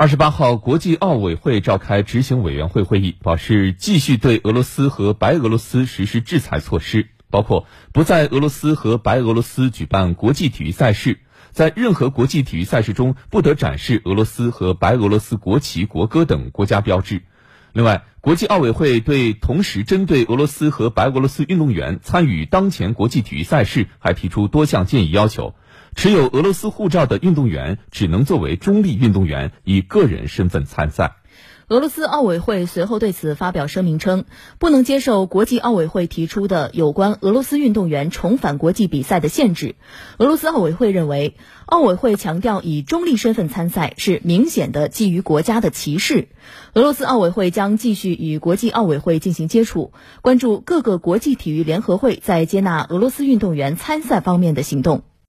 二十八号，国际奥委会召开执行委员会会议，表示继续对俄罗斯和白俄罗斯实施制裁措施，包括不在俄罗斯和白俄罗斯举办国际体育赛事，在任何国际体育赛事中不得展示俄罗斯和白俄罗斯国旗、国歌等国家标志。另外，国际奥委会对同时针对俄罗斯和白俄罗斯运动员参与当前国际体育赛事，还提出多项建议要求。持有俄罗斯护照的运动员只能作为中立运动员，以个人身份参赛。俄罗斯奥委会随后对此发表声明称，不能接受国际奥委会提出的有关俄罗斯运动员重返国际比赛的限制。俄罗斯奥委会认为，奥委会强调以中立身份参赛是明显的基于国家的歧视。俄罗斯奥委会将继续与国际奥委会进行接触，关注各个国际体育联合会在接纳俄罗斯运动员参赛方面的行动。